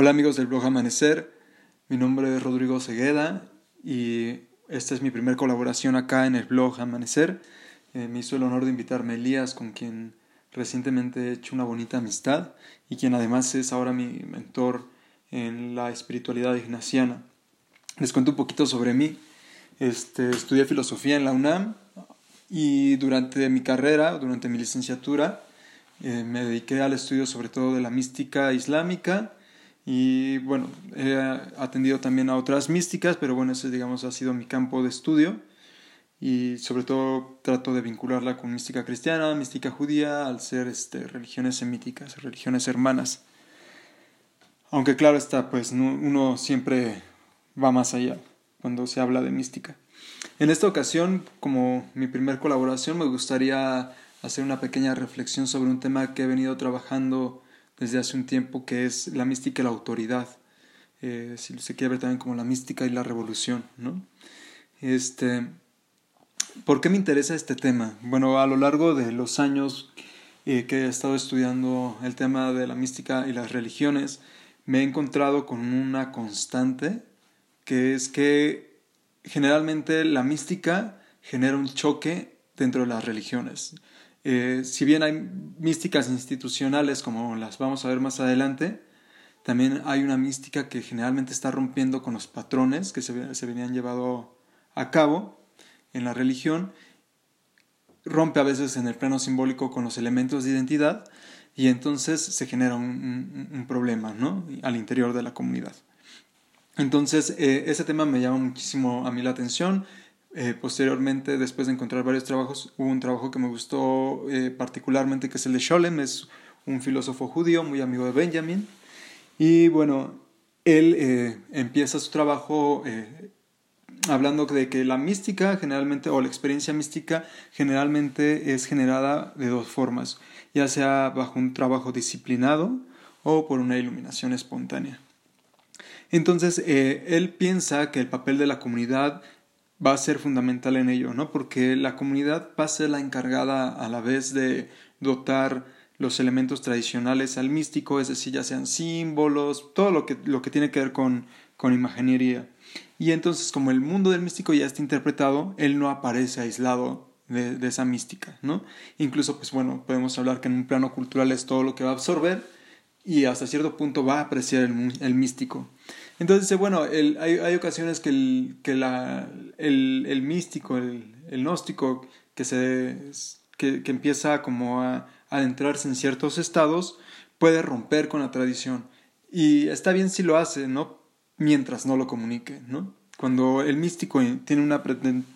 Hola amigos del blog Amanecer, mi nombre es Rodrigo Cegueda y esta es mi primera colaboración acá en el blog Amanecer. Eh, me hizo el honor de invitarme Elías, con quien recientemente he hecho una bonita amistad y quien además es ahora mi mentor en la espiritualidad ignaciana. Les cuento un poquito sobre mí. Este, estudié filosofía en la UNAM y durante mi carrera, durante mi licenciatura, eh, me dediqué al estudio sobre todo de la mística islámica y bueno, he atendido también a otras místicas, pero bueno, ese digamos ha sido mi campo de estudio y sobre todo trato de vincularla con mística cristiana, mística judía, al ser este, religiones semíticas, religiones hermanas. Aunque claro está, pues uno siempre va más allá cuando se habla de mística. En esta ocasión, como mi primer colaboración, me gustaría hacer una pequeña reflexión sobre un tema que he venido trabajando desde hace un tiempo, que es la mística y la autoridad. Eh, si se quiere ver también como la mística y la revolución, ¿no? Este, ¿Por qué me interesa este tema? Bueno, a lo largo de los años eh, que he estado estudiando el tema de la mística y las religiones, me he encontrado con una constante, que es que generalmente la mística genera un choque dentro de las religiones. Eh, si bien hay místicas institucionales, como las vamos a ver más adelante, también hay una mística que generalmente está rompiendo con los patrones que se, venían llevado a cabo en la religión, rompe a veces en el plano simbólico con los elementos de identidad y entonces se genera un, un, problema ¿no? al interior de la comunidad. Entonces, eh, ese tema me llama muchísimo a mí la atención. Eh, posteriormente, después de encontrar varios trabajos, hubo un trabajo que me gustó eh, particularmente, que es el de Scholem, es un filósofo judío muy amigo de Benjamin. Y bueno, él empieza su trabajo hablando de que la mística generalmente, o la experiencia mística generalmente es generada de dos formas, ya sea bajo un trabajo disciplinado o por una iluminación espontánea. Entonces, él piensa que el papel de la comunidad va a ser fundamental en ello, ¿no? Porque la comunidad va a ser la encargada a la vez de dotar los elementos tradicionales al místico, es decir, ya sean símbolos, todo lo que, lo que tiene que ver con, con imaginería. Y entonces, como el mundo del místico ya está interpretado, él no aparece aislado de, de, esa mística, ¿no? Incluso, pues bueno, podemos hablar que en un plano cultural es todo lo que va a absorber y hasta cierto punto va a apreciar el, el místico. Entonces, bueno, hay, hay, ocasiones que el, que la, el, el místico, el, el, gnóstico, que, se, que, que empieza como a, a adentrarse en ciertos estados, puede romper con la tradición. Y está bien si lo hace, ¿no? Mientras no lo comunique, ¿no? Cuando el místico tiene una,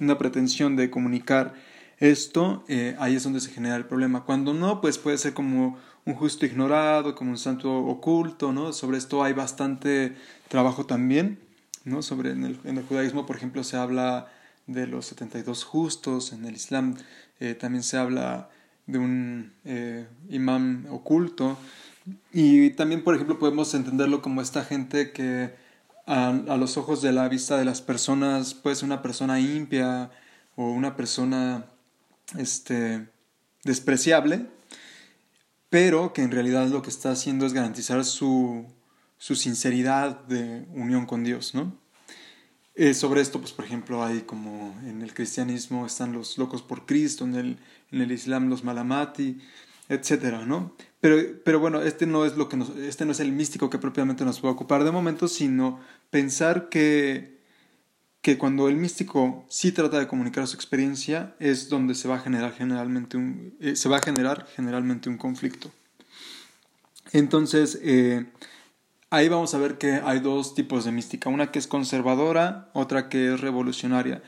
una pretensión de comunicar esto, eh, ahí es donde se genera el problema. Cuando no, pues puede ser como un justo ignorado, como un santo oculto, ¿no? Sobre esto hay bastante trabajo también, ¿no? Sobre en el, en el judaísmo, por ejemplo, se habla de los 72 justos, en el Islam eh, también se habla de un eh, imán oculto, y también, por ejemplo, podemos entenderlo como esta gente que a, a los ojos de la vista de las personas puede ser una persona impia o una persona este, despreciable, pero que en realidad lo que está haciendo es garantizar su, su sinceridad de unión con Dios, ¿no? Eh, sobre esto, pues por ejemplo, hay como en el cristianismo están los locos por Cristo, en el, en el Islam los malamati, etcétera, ¿no? Pero, pero bueno, este no es lo que este no es el místico que propiamente nos puede ocupar de momento, sino pensar que, que cuando el místico sí trata de comunicar su experiencia es donde se va a generar generalmente un, eh, se va a generar generalmente un conflicto. Entonces, eh, ahí vamos a ver que hay dos tipos de mística, una que es conservadora, otra que es revolucionaria.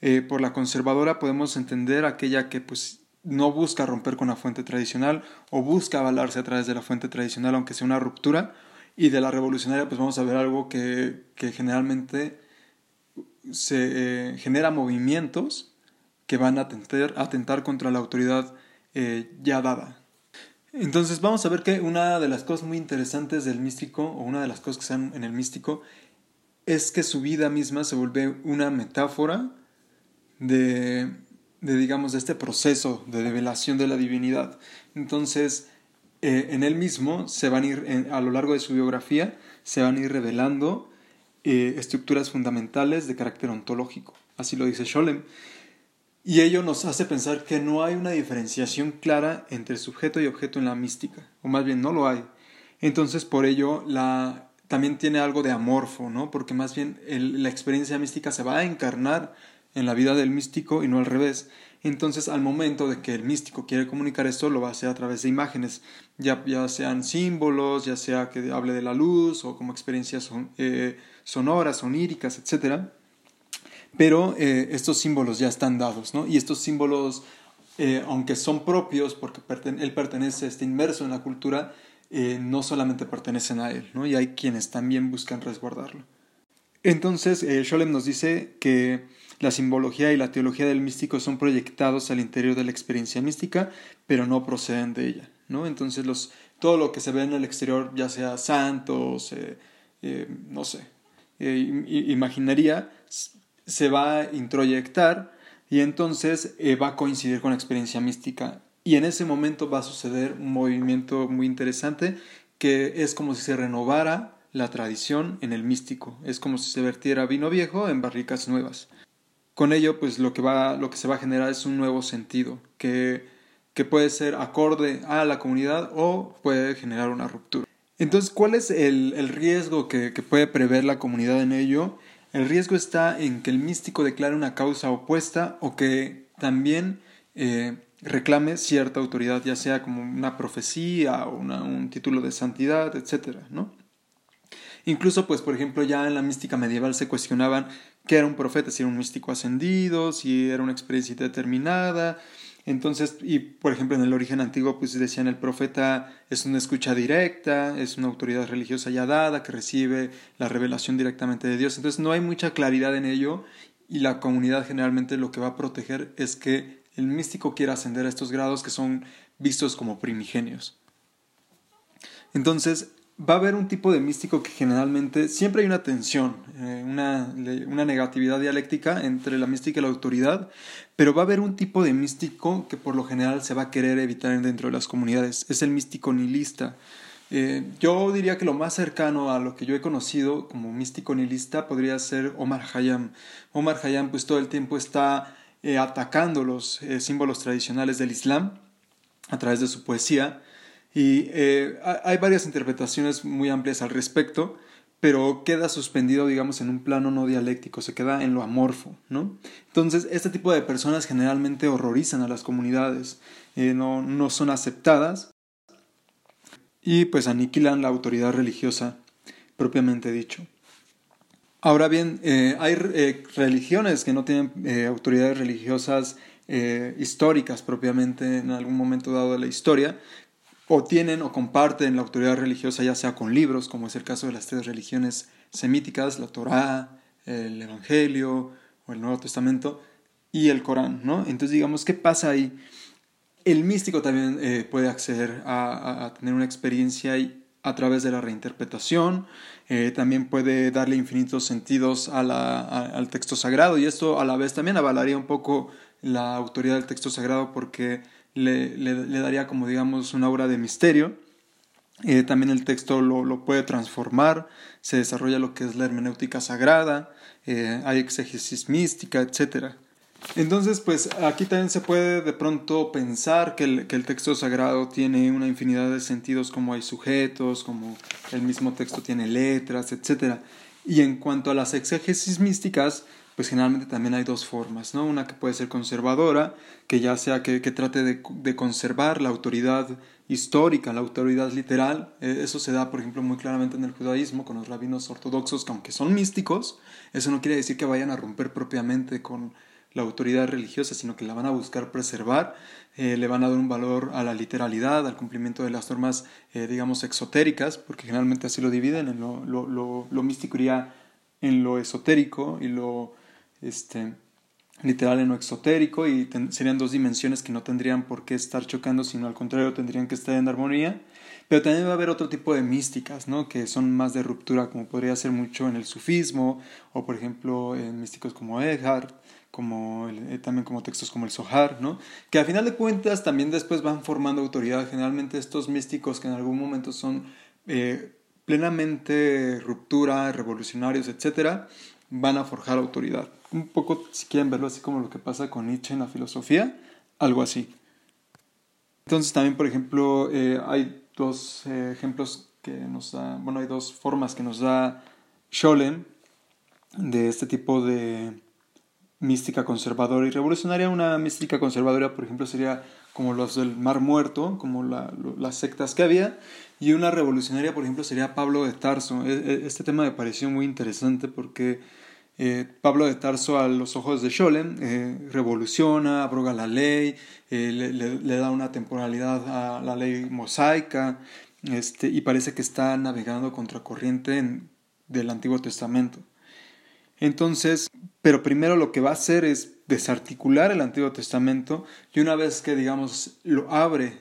Eh, por la conservadora podemos entender aquella que pues no busca romper con la fuente tradicional o busca avalarse a través de la fuente tradicional aunque sea una ruptura y de la revolucionaria pues vamos a ver algo que, que generalmente se eh, genera movimientos que van a atentar, contra la autoridad eh, ya dada. Entonces vamos a ver que una de las cosas muy interesantes del místico, o una de las cosas que están en el místico, es que su vida misma se vuelve una metáfora de, de digamos, de este proceso de revelación de la divinidad. Entonces, eh, en él mismo se van a ir, a lo largo de su biografía, se van a ir revelando eh, estructuras fundamentales de carácter ontológico. Así lo dice Scholem. Y ello nos hace pensar que no hay una diferenciación clara entre sujeto y objeto en la mística, o más bien no lo hay. Entonces, por ello, la, también tiene algo de amorfo, ¿no? Porque más bien la experiencia mística se va a encarnar en la vida del místico y no al revés. Entonces, al momento de que el místico quiere comunicar esto, lo va a hacer a través de imágenes, ya, ya sean símbolos, ya sea que hable de la luz o como experiencias eh, sonoras, oníricas, etc. Pero eh, estos símbolos ya están dados, ¿no? Y estos símbolos, eh, aunque son propios, porque él pertenece, está inmerso en la cultura, no solamente pertenecen a él, ¿no? Y hay quienes también buscan resguardarlo. Entonces, Scholem nos dice que la simbología y la teología del místico son proyectados al interior de la experiencia mística, pero no proceden de ella. ¿no? Entonces, todo lo que se ve en el exterior, ya sea santos, eh, eh, no sé, eh, imaginaría, se va a introyectar y entonces va a coincidir con la experiencia mística. Y en ese momento va a suceder un movimiento muy interesante que es como si se renovara la tradición en el místico. Es como si se vertiera vino viejo en barricas nuevas. Con ello, pues lo que, va, lo que se va a generar es un nuevo sentido que, que puede ser acorde a la comunidad o puede generar una ruptura. Entonces, ¿cuál es el, el riesgo que, que, puede prever la comunidad en ello? El riesgo está en que el místico declare una causa opuesta o que también eh, reclame cierta autoridad, ya sea como una profecía o un título de santidad, etc. ¿no? Incluso, pues, por ejemplo, ya en la mística medieval se cuestionaban que era un profeta, si era un místico ascendido, si era una experiencia determinada. Entonces, y por ejemplo en el origen antiguo, pues decían el profeta es una escucha directa, es una autoridad religiosa ya dada que recibe la revelación directamente de Dios. Entonces no hay mucha claridad en ello y la comunidad generalmente lo que va a proteger es que el místico quiera ascender a estos grados que son vistos como primigenios. Entonces, va a haber un tipo de místico que generalmente siempre hay una tensión, eh, una, una, negatividad dialéctica entre la mística y la autoridad, pero va a haber un tipo de místico que por lo general se va a querer evitar dentro de las comunidades. Es el místico nihilista. Eh, yo diría que lo más cercano a lo que yo he conocido como místico nihilista podría ser Omar Hayam. Omar Hayam pues todo el tiempo está eh, atacando los símbolos tradicionales del Islam a través de su poesía y eh, hay varias interpretaciones muy amplias al respecto, pero queda suspendido, digamos, en un plano no dialéctico, se queda en lo amorfo, ¿no? Entonces, este tipo de personas generalmente horrorizan a las comunidades, eh, no, no son aceptadas y pues aniquilan la autoridad religiosa, propiamente dicho. Ahora bien, eh, hay religiones que no tienen autoridades religiosas históricas propiamente en algún momento dado de la historia, o tienen o comparten la autoridad religiosa ya sea con libros, como es el caso de las tres religiones semíticas, la Torá, el Evangelio o el Nuevo Testamento y el Corán, ¿no? Entonces digamos, ¿qué pasa ahí? El místico también eh, puede acceder a, tener una experiencia a través de la reinterpretación, eh, también puede darle infinitos sentidos al texto sagrado y esto a la vez también avalaría un poco la autoridad del texto sagrado porque le, daría como digamos una obra de misterio. Eh, también el texto lo, lo, puede transformar, se desarrolla lo que es la hermenéutica sagrada, eh, hay exégesis mística, etc. Entonces, pues aquí también se puede de pronto pensar que el, que el, texto sagrado tiene una infinidad de sentidos, como hay sujetos, como el mismo texto tiene letras, etc. Y en cuanto a las exégesis místicas, pues generalmente también hay dos formas, ¿no? Una que puede ser conservadora, que ya sea que, trate de, conservar la autoridad histórica, la autoridad literal. Eh, eso se da, por ejemplo, muy claramente en el judaísmo con los rabinos ortodoxos, que aunque son místicos, eso no quiere decir que vayan a romper propiamente con la autoridad religiosa, sino que la van a buscar preservar, eh, le van a dar un valor a la literalidad, al cumplimiento de las normas, eh, digamos, exotéricas, porque generalmente así lo dividen, en lo, lo, lo místico iría en lo esotérico y lo este, literal en lo exotérico y serían dos dimensiones que no tendrían por qué estar chocando, sino al contrario tendrían que estar en armonía. Pero también va a haber otro tipo de místicas, ¿no? Que son más de ruptura, como podría ser mucho en el sufismo, o por ejemplo en místicos como Eckhart, como eh, también como textos como el Sohar, ¿no? Que a final de cuentas también después van formando autoridad. Generalmente estos místicos que en algún momento son eh, plenamente ruptura, revolucionarios, etcétera, van a forjar autoridad. Un poco, si quieren verlo así como lo que pasa con Nietzsche en la filosofía, algo así. Entonces también, por ejemplo, eh, hay dos ejemplos que nos da, bueno, hay dos formas que nos da Scholem de este tipo de mística conservadora y revolucionaria. Una mística conservadora, por ejemplo, sería como los del Mar Muerto, como las sectas que había, y una revolucionaria, por ejemplo, sería Pablo de Tarso. E, e, este tema me pareció muy interesante porque eh, Pablo de Tarso, a los ojos de Scholem, eh, revoluciona, abroga la ley, eh, le, da una temporalidad a la ley mosaica, este, y parece que está navegando contracorriente del Antiguo Testamento. Entonces, pero primero lo que va a hacer es desarticular el Antiguo Testamento y una vez que, digamos, lo abre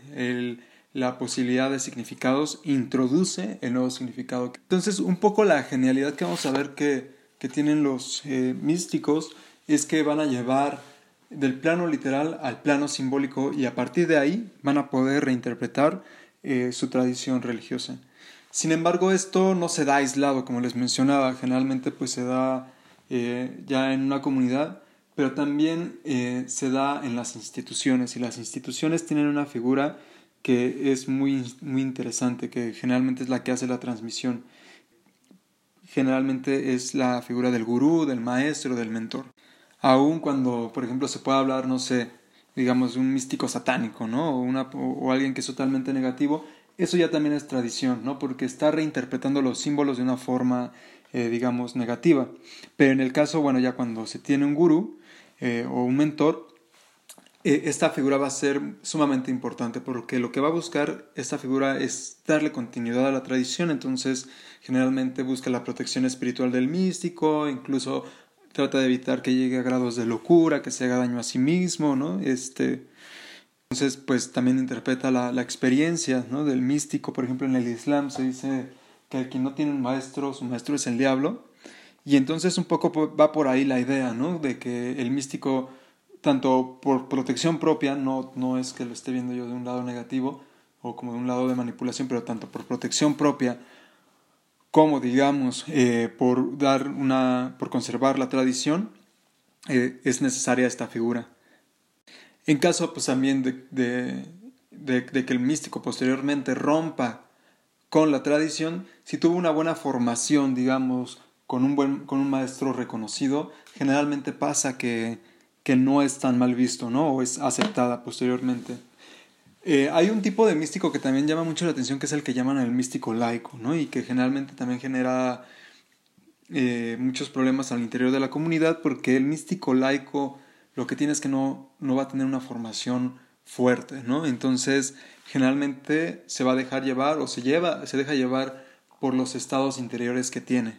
la posibilidad de significados, introduce el nuevo significado. Entonces, un poco la genialidad que vamos a ver que, tienen los eh, místicos es que van a llevar del plano literal al plano simbólico y a partir de ahí van a poder reinterpretar eh, su tradición religiosa. Sin embargo, esto no se da aislado, como les mencionaba, generalmente pues se da eh, ya en una comunidad, pero también se da en las instituciones y las instituciones tienen una figura que es muy, muy interesante, que generalmente es la que hace la transmisión. Generalmente es la figura del gurú, del maestro, del mentor. Aun cuando, por ejemplo, se puede hablar, no sé, digamos, de un místico satánico, ¿no? O, alguien que es totalmente negativo, eso ya también es tradición, ¿no? Porque está reinterpretando los símbolos de una forma eh, digamos, negativa. Pero en el caso, bueno, ya cuando se tiene un gurú eh, o un mentor, esta figura va a ser sumamente importante porque lo que va a buscar esta figura es darle continuidad a la tradición, entonces generalmente busca la protección espiritual del místico, incluso trata de evitar que llegue a grados de locura, que se haga daño a sí mismo, ¿no? Este, entonces, pues también interpreta la, la experiencia ¿no? del místico, por ejemplo, en el Islam se dice que el que no tiene un maestro, su maestro es el diablo. Y entonces un poco va por ahí la idea, ¿no? De que el místico, tanto por protección propia, no, no es que lo esté viendo yo de un lado negativo o como de un lado de manipulación, pero tanto por protección propia como, digamos, eh, por dar una, por conservar la tradición, eh, es necesaria esta figura. En caso, pues también de, de, de que el místico posteriormente rompa con la tradición, si tuvo una buena formación, digamos, con un, buen, con un maestro reconocido, generalmente pasa que, que no es tan mal visto, ¿no? O es aceptada posteriormente. Eh, hay un tipo de místico que también llama mucho la atención, que es el que llaman el místico laico, ¿no? Y que generalmente también genera eh, muchos problemas al interior de la comunidad, porque el místico laico lo que tiene es que no, no va a tener una formación fuerte, ¿no? Entonces, generalmente se va a dejar llevar o se lleva, se deja llevar por los estados interiores que tiene.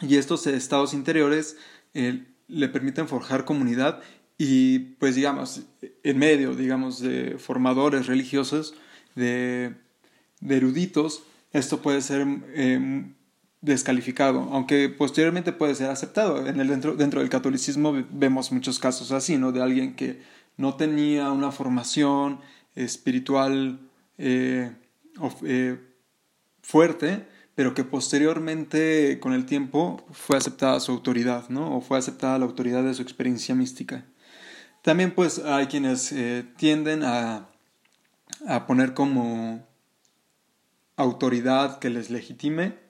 Y estos estados interiores eh, le permiten forjar comunidad y, pues, digamos, en medio, digamos, de formadores religiosos, de, eruditos, esto puede ser eh, descalificado, aunque posteriormente puede ser aceptado. En el, dentro, dentro del catolicismo vemos muchos casos así, ¿no? De alguien que no tenía una formación espiritual eh, eh, fuerte, pero que posteriormente, con el tiempo, fue aceptada su autoridad, ¿no? O fue aceptada la autoridad de su experiencia mística. También, pues, hay quienes eh, tienden a, a, poner como autoridad que les legitime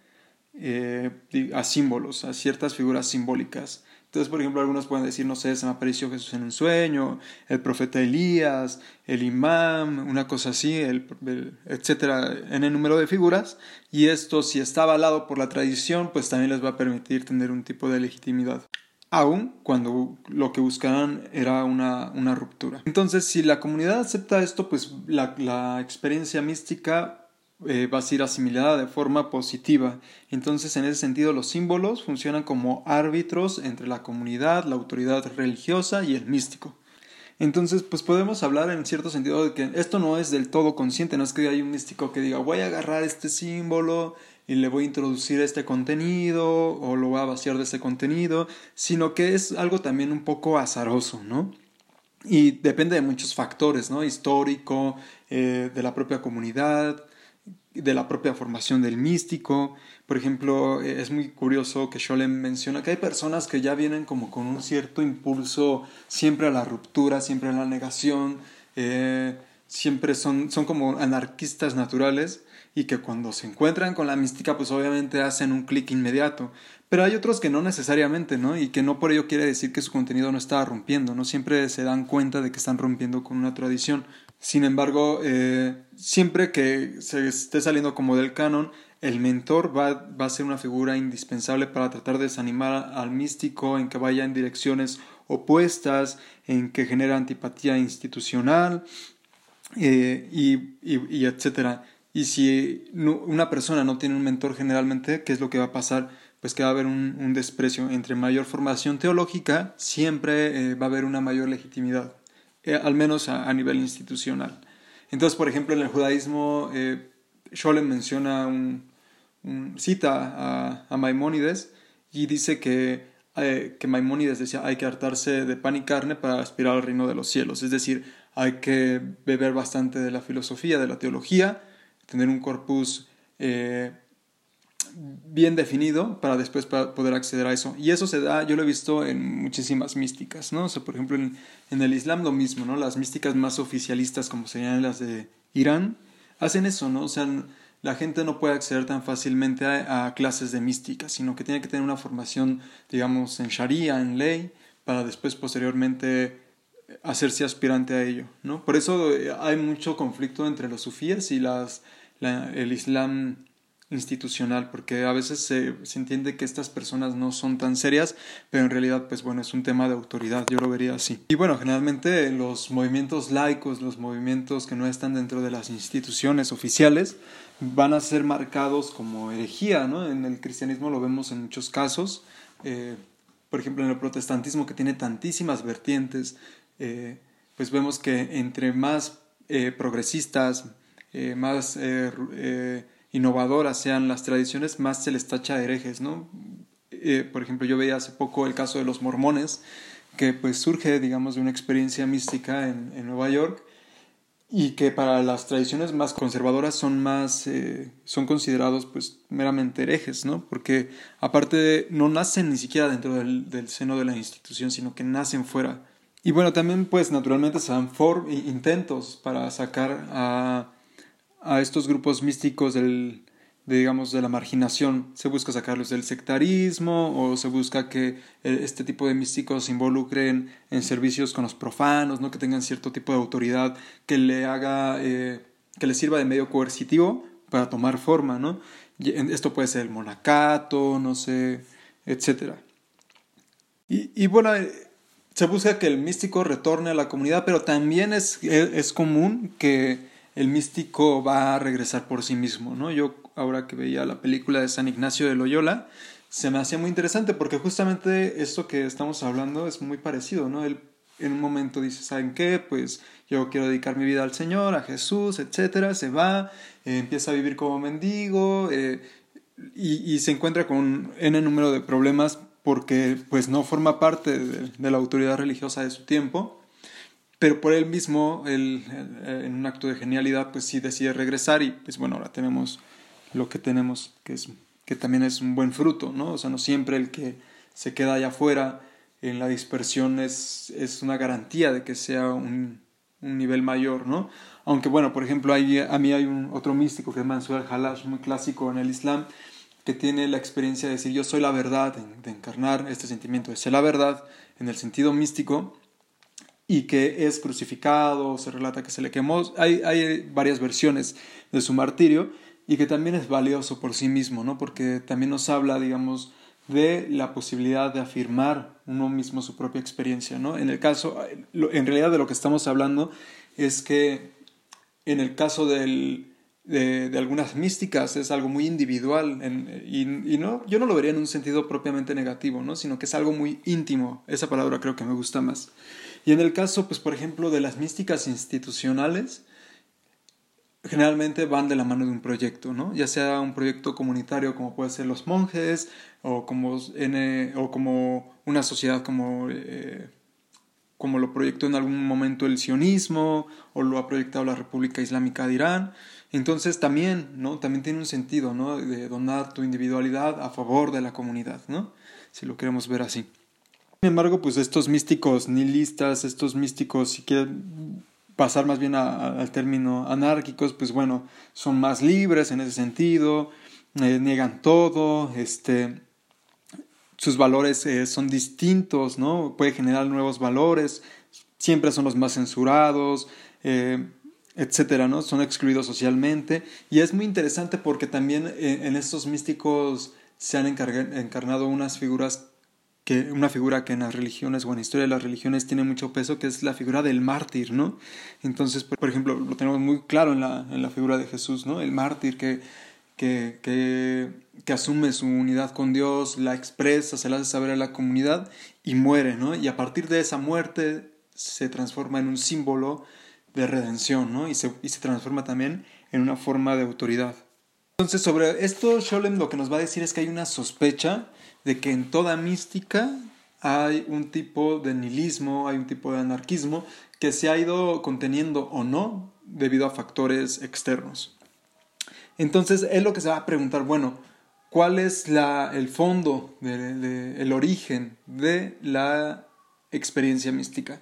a símbolos, a ciertas figuras simbólicas. Entonces, por ejemplo, algunos pueden decir, no sé, se me apareció Jesús en un sueño, el profeta Elías, el imam, una cosa así, el, etcétera, en el número de figuras. Y esto, si está avalado por la tradición, pues también les va a permitir tener un tipo de legitimidad. Aún cuando lo que buscaban era una, ruptura. Entonces, si la comunidad acepta esto, pues la experiencia mística eh, va a ser asimilada de forma positiva. Entonces, en ese sentido, los símbolos funcionan como árbitros entre la comunidad, la autoridad religiosa y el místico. Entonces, pues podemos hablar en cierto sentido de que esto no es del todo consciente, no es que hay un místico que diga voy a agarrar este símbolo y le voy a introducir este contenido o lo voy a vaciar de este contenido, sino que es algo también un poco azaroso, ¿no? Y depende de muchos factores, ¿no? Histórico, eh, de la propia comunidad, de la propia formación del místico. Por ejemplo, eh, es muy curioso que Scholem menciona que hay personas que ya vienen como con un cierto impulso siempre a la ruptura, siempre a la negación, eh, siempre son, son como anarquistas naturales y que cuando se encuentran con la mística pues obviamente hacen un clic inmediato. Pero hay otros que no necesariamente, ¿no? Y que no por ello quiere decir que su contenido no está rompiendo, ¿no? Siempre se dan cuenta de que están rompiendo con una tradición. Sin embargo, eh, siempre que se esté saliendo como del canon, el mentor va, va, a ser una figura indispensable para tratar de desanimar al místico en que vaya en direcciones opuestas, en que genera antipatía institucional eh, y, y, etcétera. Y si una persona no tiene un mentor generalmente, ¿qué es lo que va a pasar? Pues que va a haber un, desprecio. Entre mayor formación teológica, siempre eh, va a haber una mayor legitimidad, eh, al menos a, nivel institucional. Entonces, por ejemplo, en el judaísmo, eh, menciona un, cita a, a, Maimónides y dice que, eh, que Maimónides decía hay que hartarse de pan y carne para aspirar al reino de los cielos. Es decir, hay que beber bastante de la filosofía, de la teología, tener un corpus eh, bien definido para después poder acceder a eso. Y eso se da, yo lo he visto en muchísimas místicas, ¿no? O sea, por ejemplo, en, el Islam lo mismo, ¿no? Las místicas más oficialistas, como serían las de Irán, hacen eso, ¿no? O sea, la gente no puede acceder tan fácilmente a, clases de mística, sino que tiene que tener una formación, digamos, en Sharia, en ley, para después posteriormente hacerse aspirante a ello, ¿no? Por eso eh, hay mucho conflicto entre los sufíes y las, el Islam institucional, porque a veces se, se, entiende que estas personas no son tan serias, pero en realidad, pues bueno, es un tema de autoridad, yo lo vería así. Y bueno, generalmente los movimientos laicos, los movimientos que no están dentro de las instituciones oficiales, van a ser marcados como herejía, ¿no? En el cristianismo lo vemos en muchos casos, eh, por ejemplo, en el protestantismo que tiene tantísimas vertientes, eh, pues vemos que entre más eh, progresistas, eh, más innovadoras sean las tradiciones, más se les tacha de herejes, ¿no? por ejemplo, yo veía hace poco el caso de los mormones, que pues surge, digamos, de una experiencia mística en, Nueva York y que para las tradiciones más conservadoras son más son considerados pues meramente herejes no porque aparte no nacen ni siquiera dentro del, del, seno de la institución sino que nacen fuera y bueno, también pues naturalmente se dan intentos para sacar a, a estos grupos místicos del, de, digamos, de la marginación. Se busca sacarlos del sectarismo o se busca que eh, este tipo de místicos se involucren en servicios con los profanos, ¿no? que tengan cierto tipo de autoridad que le haga, eh, que le sirva de medio coercitivo para tomar forma, ¿no? Esto puede ser el monacato, no sé, etc. Y, y bueno, eh, se busca que el místico retorne a la comunidad, pero también es, es, común que el místico va a regresar por sí mismo, ¿no? Yo ahora que veía la película de San Ignacio de Loyola, se me hacía muy interesante porque justamente esto que estamos hablando es muy parecido, ¿no? Él en un momento dice, ¿saben qué? Pues yo quiero dedicar mi vida al Señor, a Jesús, etcétera, se va, eh, empieza a vivir como mendigo eh, y, se encuentra con n número de problemas porque pues no forma parte de, la autoridad religiosa de su tiempo, pero por él mismo, él, en un acto de genialidad, pues sí decide regresar y pues bueno, ahora tenemos lo que tenemos, que, es, que también es un buen fruto, ¿no? O sea, no siempre el que se queda allá afuera en la dispersión es, es una garantía de que sea un, un nivel mayor, ¿no? Aunque bueno, por ejemplo, hay, a mí hay un otro místico que es Mansur al-Halash, muy clásico en el Islam, que tiene la experiencia de decir yo soy la verdad, de, encarnar este sentimiento de ser la verdad en el sentido místico y que es crucificado, se relata que se le quemó, hay, hay varias versiones de su martirio y que también es valioso por sí mismo, ¿no? porque también nos habla, digamos, de la posibilidad de afirmar uno mismo su propia experiencia. ¿no? En el caso, en realidad de lo que estamos hablando es que en el caso del, de, algunas místicas, es algo muy individual y, y, no, yo no lo vería en un sentido propiamente negativo, ¿no? sino que es algo muy íntimo, esa palabra creo que me gusta más. Y en el caso, pues, por ejemplo, de las místicas institucionales, generalmente van de la mano de un proyecto, ¿no? Ya sea un proyecto comunitario como puede ser los monjes o como, o como una sociedad como, eh, como lo proyectó en algún momento el sionismo o lo ha proyectado la República Islámica de Irán. Entonces también, ¿no? También tiene un sentido, ¿no? De donar tu individualidad a favor de la comunidad, ¿no? Si lo queremos ver así. Sin embargo, pues estos místicos nihilistas, estos místicos, si quieren pasar más bien al término anárquicos, pues bueno, son más libres en ese sentido, eh, niegan todo, este, sus valores eh, son distintos, ¿no? Puede generar nuevos valores, siempre son los más censurados, eh, etcétera, ¿no? Son excluidos socialmente. Y es muy interesante porque también en estos místicos se han encarnado unas figuras que una figura que en las religiones o en la historia de las religiones tiene mucho peso, que es la figura del mártir, ¿no? Entonces, por ejemplo, lo tenemos muy claro en la, en la figura de Jesús, ¿no? El mártir que, que, que, asume su unidad con Dios, la expresa, se la hace saber a la comunidad y muere, ¿no? Y a partir de esa muerte se transforma en un símbolo de redención, ¿no? Y se, y se transforma también en una forma de autoridad. Entonces, sobre esto, Sholem lo que nos va a decir es que hay una sospecha de que en toda mística hay un tipo de nihilismo, hay un tipo de anarquismo que se ha ido conteniendo o no debido a factores externos. Entonces, es lo que se va a preguntar, bueno, ¿cuál es la, el fondo, el origen de la experiencia mística?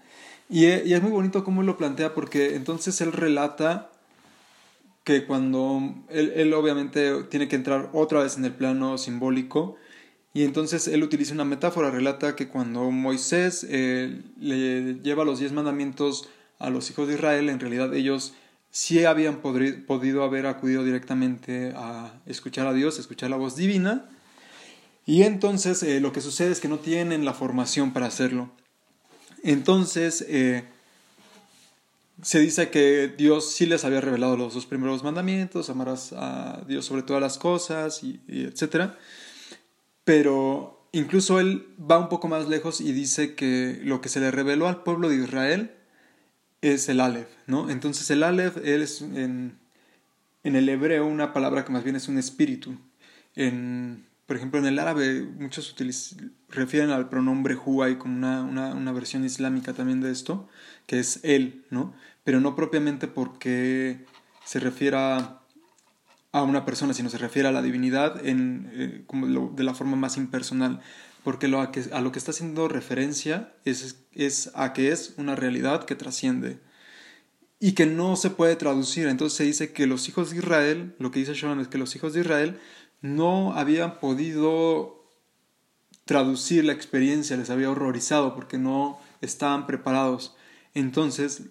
Y, y, es muy bonito cómo lo plantea porque entonces él relata que cuando él, él obviamente tiene que entrar otra vez en el plano simbólico, y entonces él utiliza una metáfora, relata que cuando Moisés eh, le lleva los diez mandamientos a los hijos de Israel, en realidad ellos sí habían podido haber acudido directamente a escuchar a Dios, escuchar la voz divina, y entonces eh, lo que sucede es que no tienen la formación para hacerlo. Entonces eh, se dice que Dios sí les había revelado los dos primeros mandamientos, amarás a Dios sobre todas las cosas, y, y etcétera pero incluso él va un poco más lejos y dice que lo que se le reveló al pueblo de Israel es el Aleph, ¿no? Entonces el Aleph es en, en el hebreo una palabra que más bien es un espíritu. En, por ejemplo, en el árabe muchos refieren al pronombre huay como una, una, una, versión islámica también de esto, que es él, ¿no? Pero no propiamente porque se refiera a una persona, sino se refiere a la divinidad en, eh, como de la forma más impersonal, porque lo a, que, a, lo que está haciendo referencia es, es a que es una realidad que trasciende y que no se puede traducir. Entonces se dice que los hijos de Israel, lo que dice Sean es que los hijos de Israel no habían podido traducir la experiencia, les había horrorizado porque no estaban preparados. Entonces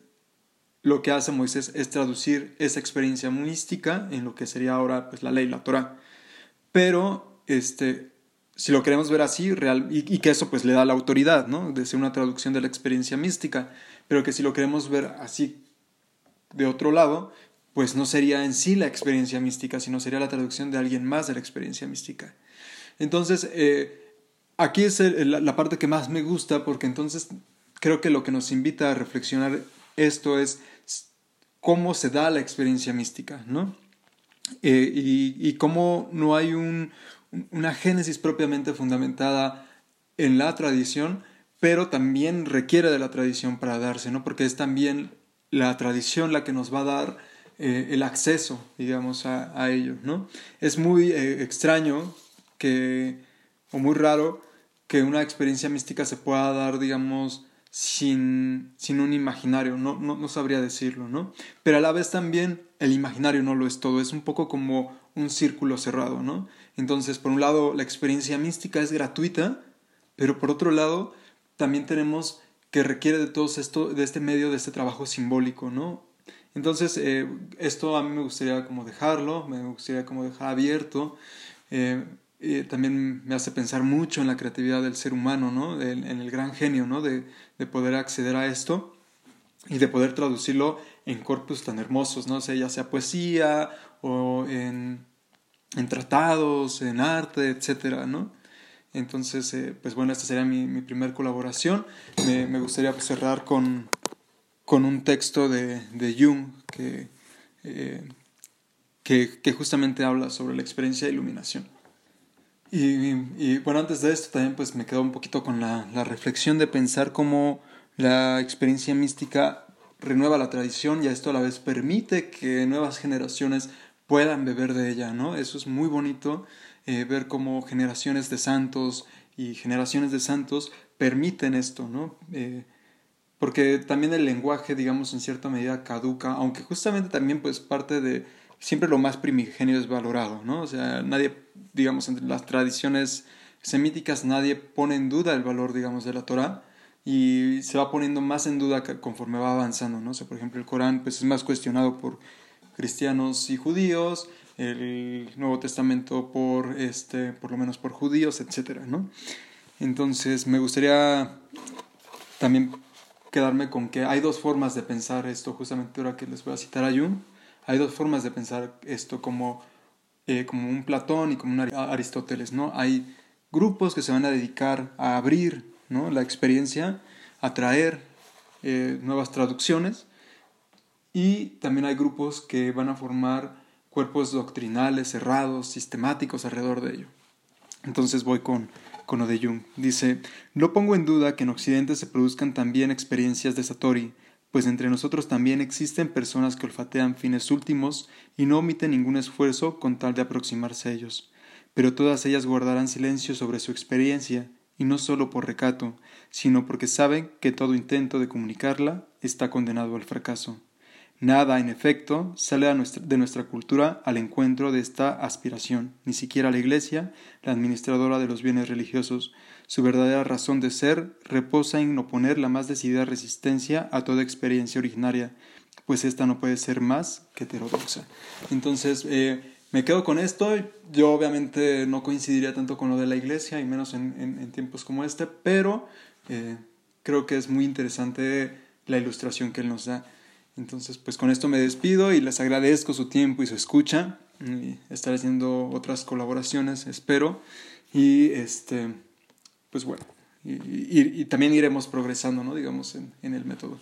lo que hace Moisés es traducir esa experiencia mística en lo que sería ahora pues, la ley, la Torah. Pero, este, si lo queremos ver así, real, y, que eso pues le da la autoridad, ¿no? De ser una traducción de la experiencia mística, pero que si lo queremos ver así de otro lado, pues no sería en sí la experiencia mística, sino sería la traducción de alguien más de la experiencia mística. Entonces, eh, aquí es la parte que más me gusta, porque entonces creo que lo que nos invita a reflexionar esto es cómo se da la experiencia mística, ¿no? Eh, y, cómo no hay una génesis propiamente fundamentada en la tradición, pero también requiere de la tradición para darse, ¿no? Porque es también la tradición la que nos va a dar eh, el acceso, digamos, a, ello, ¿no? Es muy eh, extraño que, o muy raro que una experiencia mística se pueda dar, digamos, sin, sin un imaginario, no, no, no, sabría decirlo, ¿no? Pero a la vez también el imaginario no lo es todo, es un poco como un círculo cerrado, ¿no? Entonces, por un lado, la experiencia mística es gratuita, pero por otro lado, también tenemos que requiere de todo esto, de este medio, de este trabajo simbólico, ¿no? Entonces, eh, esto a mí me gustaría como dejarlo, me gustaría como dejar abierto. Eh, también me hace pensar mucho en la creatividad del ser humano, ¿no? en, el gran genio, ¿no? De, de, poder acceder a esto y de poder traducirlo en corpus tan hermosos, ¿no? sea, ya sea poesía o en, tratados, en arte, etcétera, ¿no? Entonces, eh, pues bueno, esta sería mi, mi primera colaboración. Me, me gustaría pues, cerrar con, con, un texto de, de Jung que, eh, que, que, justamente habla sobre la experiencia de iluminación. Y, bueno, antes de esto también pues me quedo un poquito con la, la reflexión de pensar cómo la experiencia mística renueva la tradición y a esto a la vez permite que nuevas generaciones puedan beber de ella, ¿no? Eso es muy bonito eh, ver cómo generaciones de santos y generaciones de santos permiten esto, ¿no? Eh, porque también el lenguaje, digamos, en cierta medida caduca, aunque justamente también pues parte de siempre lo más primigenio es valorado, ¿no? O sea, nadie, digamos, entre las tradiciones semíticas nadie pone en duda el valor, digamos, de la Torah y se va poniendo más en duda conforme va avanzando, ¿no? Por ejemplo, el Corán pues es más cuestionado por cristianos y judíos, el Nuevo Testamento por, este, por lo menos por judíos, etcétera, ¿no? Entonces me gustaría también quedarme con que hay dos formas de pensar esto, justamente ahora que les voy a citar a Jung, hay dos formas de pensar esto como, eh, como un Platón y como un Aristóteles, ¿no? Hay grupos que se van a dedicar a abrir ¿no? la experiencia, a traer eh, nuevas traducciones y también hay grupos que van a formar cuerpos doctrinales cerrados, sistemáticos alrededor de ello. Entonces voy con, con lo de Jung. Dice, no pongo en duda que en Occidente se produzcan también experiencias de Satori, pues entre nosotros también existen personas que olfatean fines últimos y no omiten ningún esfuerzo con tal de aproximarse a ellos. Pero todas ellas guardarán silencio sobre su experiencia, y no solo por recato, sino porque saben que todo intento de comunicarla está condenado al fracaso. Nada, en efecto, sale de nuestra cultura al encuentro de esta aspiración, ni siquiera la Iglesia, la administradora de los bienes religiosos. Su verdadera razón de ser reposa en oponer la más decidida resistencia a toda experiencia originaria, pues ésta no puede ser más que heterodoxa. Entonces, eh, me quedo con esto. Yo obviamente no coincidiría tanto con lo de la Iglesia, y menos en, tiempos como este, pero eh, creo que es muy interesante la ilustración que él nos da. Entonces, pues con esto me despido y les agradezco su tiempo y su escucha. Y estaré haciendo otras colaboraciones, espero. Y este, pues bueno, y, también iremos progresando, ¿no? Digamos, en, en el método.